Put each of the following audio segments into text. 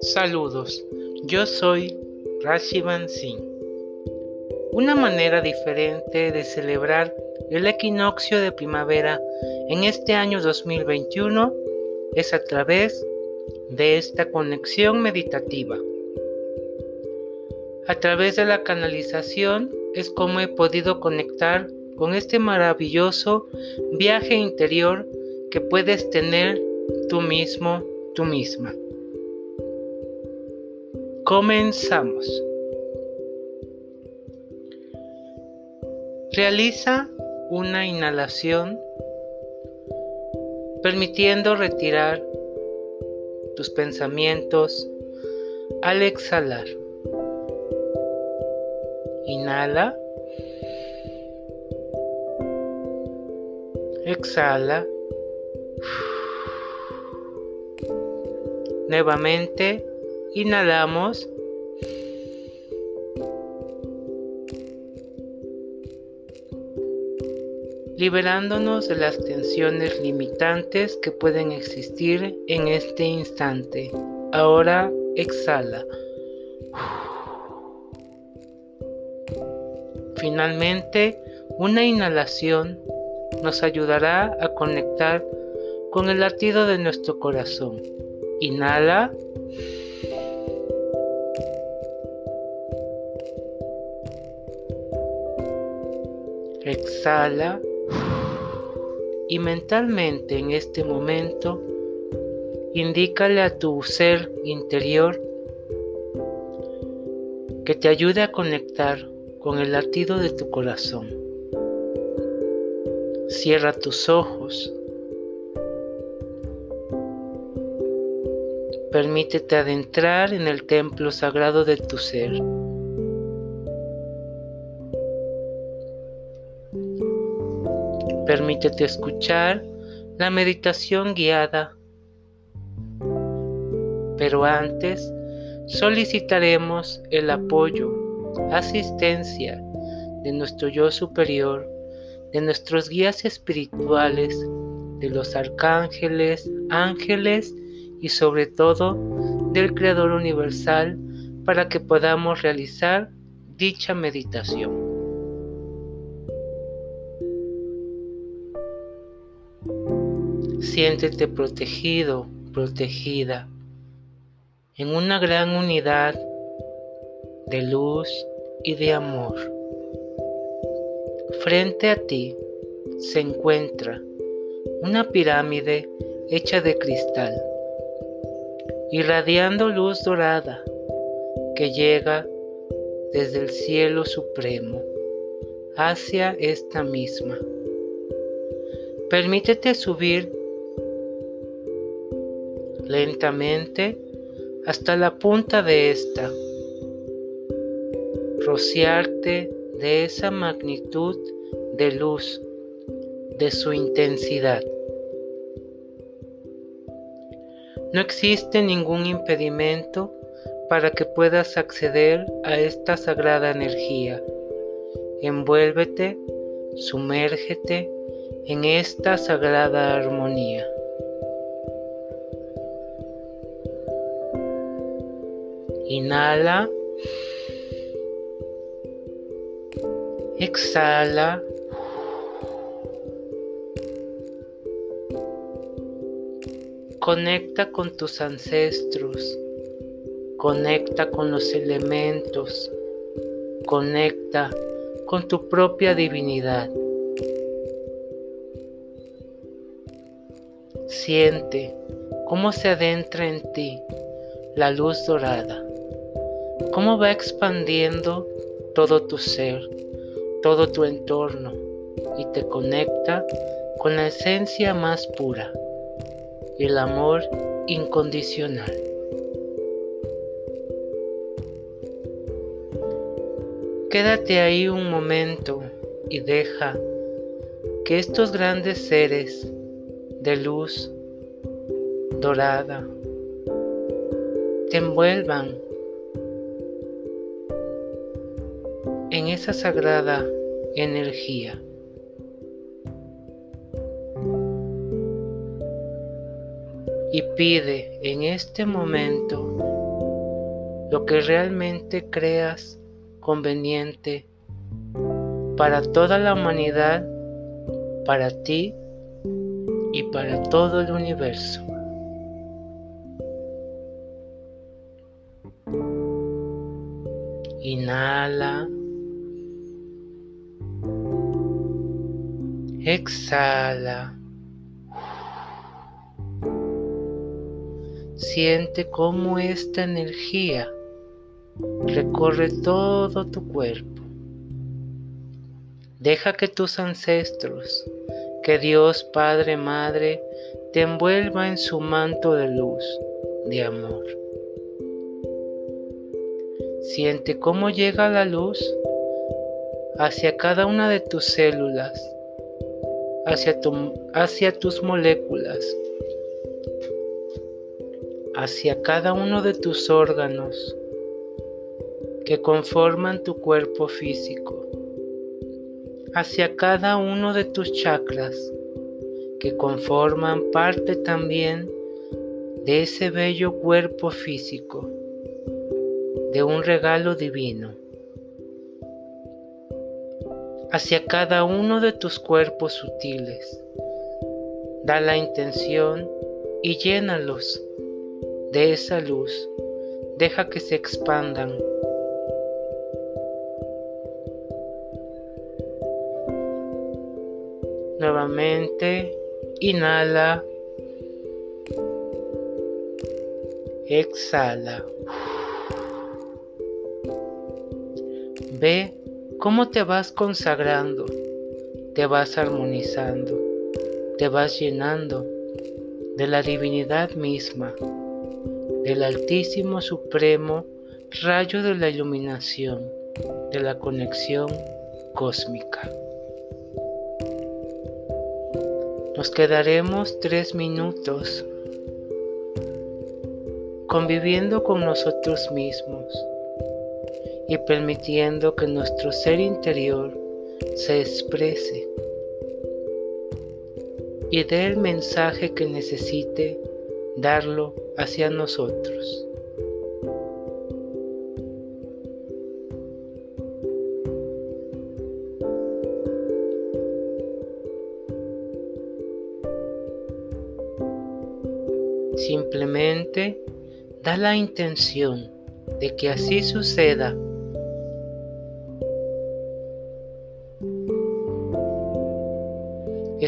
Saludos, yo soy Rashivan Singh. Una manera diferente de celebrar el equinoccio de primavera en este año 2021 es a través de esta conexión meditativa. A través de la canalización es como he podido conectar con este maravilloso viaje interior que puedes tener tú mismo, tú misma. Comenzamos. Realiza una inhalación permitiendo retirar tus pensamientos al exhalar. Inhala. Exhala. Nuevamente Inhalamos. liberándonos de las tensiones limitantes que pueden existir en este instante. Ahora exhala. Finalmente, una inhalación nos ayudará a conectar con el latido de nuestro corazón. Inhala. Exhala y mentalmente en este momento indícale a tu ser interior que te ayude a conectar con el latido de tu corazón. Cierra tus ojos. Permítete adentrar en el templo sagrado de tu ser. Permítete escuchar la meditación guiada. Pero antes solicitaremos el apoyo, asistencia de nuestro yo superior, de nuestros guías espirituales, de los arcángeles, ángeles y sobre todo del Creador Universal para que podamos realizar dicha meditación. Siéntete protegido, protegida, en una gran unidad de luz y de amor. Frente a ti se encuentra una pirámide hecha de cristal, irradiando luz dorada que llega desde el cielo supremo hacia esta misma. Permítete subir lentamente hasta la punta de esta, rociarte de esa magnitud de luz, de su intensidad. No existe ningún impedimento para que puedas acceder a esta sagrada energía. Envuélvete, sumérgete en esta sagrada armonía. Inhala. Exhala. Conecta con tus ancestros. Conecta con los elementos. Conecta con tu propia divinidad. Siente cómo se adentra en ti la luz dorada cómo va expandiendo todo tu ser, todo tu entorno y te conecta con la esencia más pura, el amor incondicional. Quédate ahí un momento y deja que estos grandes seres de luz dorada te envuelvan en esa sagrada energía. Y pide en este momento lo que realmente creas conveniente para toda la humanidad, para ti y para todo el universo. Inhala. Exhala. Siente cómo esta energía recorre todo tu cuerpo. Deja que tus ancestros, que Dios Padre Madre, te envuelva en su manto de luz, de amor. Siente cómo llega la luz hacia cada una de tus células, hacia, hacia tus moléculas, hacia cada uno de tus órganos que conforman tu cuerpo físico, hacia cada uno de tus chakras que conforman parte también de ese bello cuerpo físico de un regalo divino hacia cada uno de tus cuerpos sutiles. Da la intención y llénalos de esa luz. Deja que se expandan. Nuevamente, inhala. Exhala. Ve cómo te vas consagrando, te vas armonizando, te vas llenando de la divinidad misma, del Altísimo Supremo rayo de la iluminación, de la conexión cósmica. Nos quedaremos tres minutos conviviendo con nosotros mismos y permitiendo que nuestro ser interior se exprese y dé el mensaje que necesite darlo hacia nosotros. Simplemente da la intención de que así suceda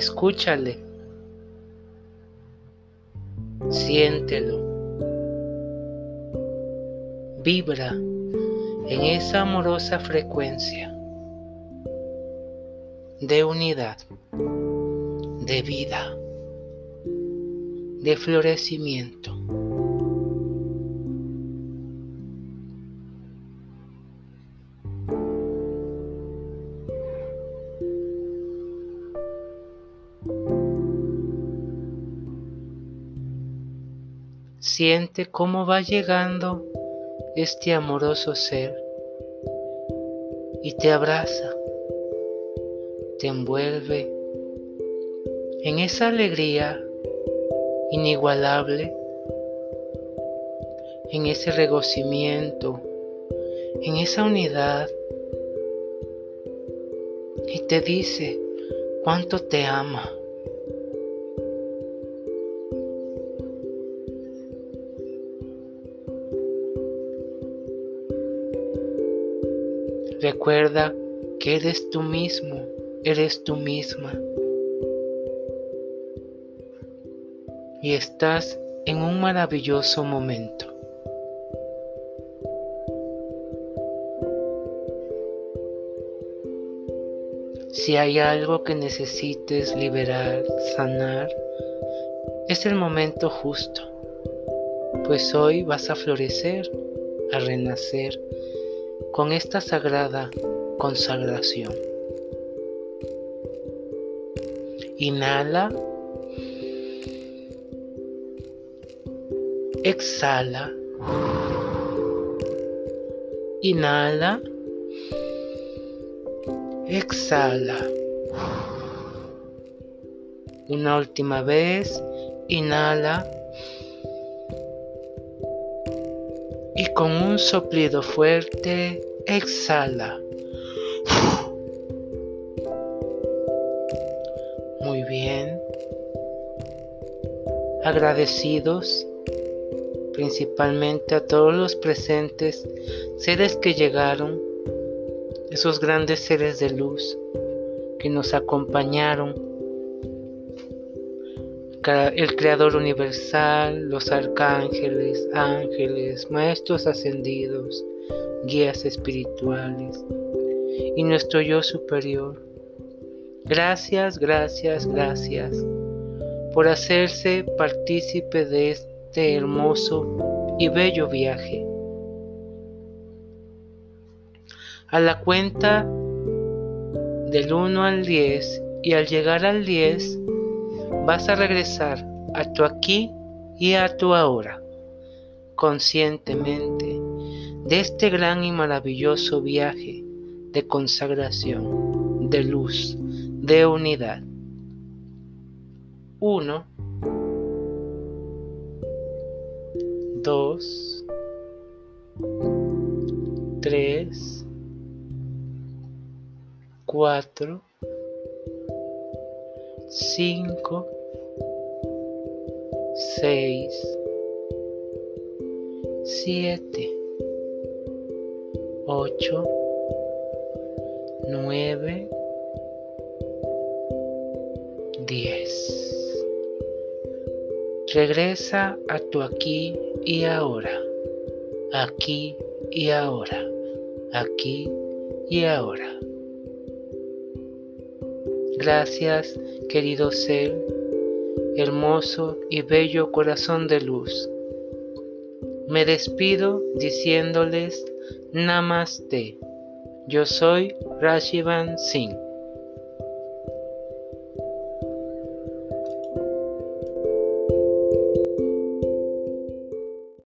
Escúchale. Siéntelo. Vibra en esa amorosa frecuencia de unidad, de vida, de florecimiento. Siente cómo va llegando este amoroso ser y te abraza, te envuelve en esa alegría inigualable, en ese regocimiento, en esa unidad y te dice cuánto te ama. Recuerda que eres tú mismo, eres tú misma. Y estás en un maravilloso momento. Si hay algo que necesites liberar, sanar, es el momento justo, pues hoy vas a florecer, a renacer con esta sagrada consagración. Inhala. Exhala. Inhala. Exhala. Una última vez. Inhala. Con un soplido fuerte exhala. Muy bien. Agradecidos principalmente a todos los presentes, seres que llegaron, esos grandes seres de luz que nos acompañaron, el Creador Universal, los arcángeles, ángeles, maestros ascendidos, guías espirituales y nuestro yo superior. Gracias, gracias, gracias por hacerse partícipe de este hermoso y bello viaje. A la cuenta del 1 al 10 y al llegar al 10 vas a regresar a tu aquí y a tu ahora, conscientemente, de este gran y maravilloso viaje de consagración, de luz, de unidad. 1 dos, tres, cuatro, cinco, seis, siete, ocho, nueve, diez. Regresa a tu aquí y ahora, aquí y ahora, aquí y ahora. Gracias, querido ser, hermoso y bello corazón de luz. Me despido diciéndoles Namaste. Yo soy Rashivan Singh.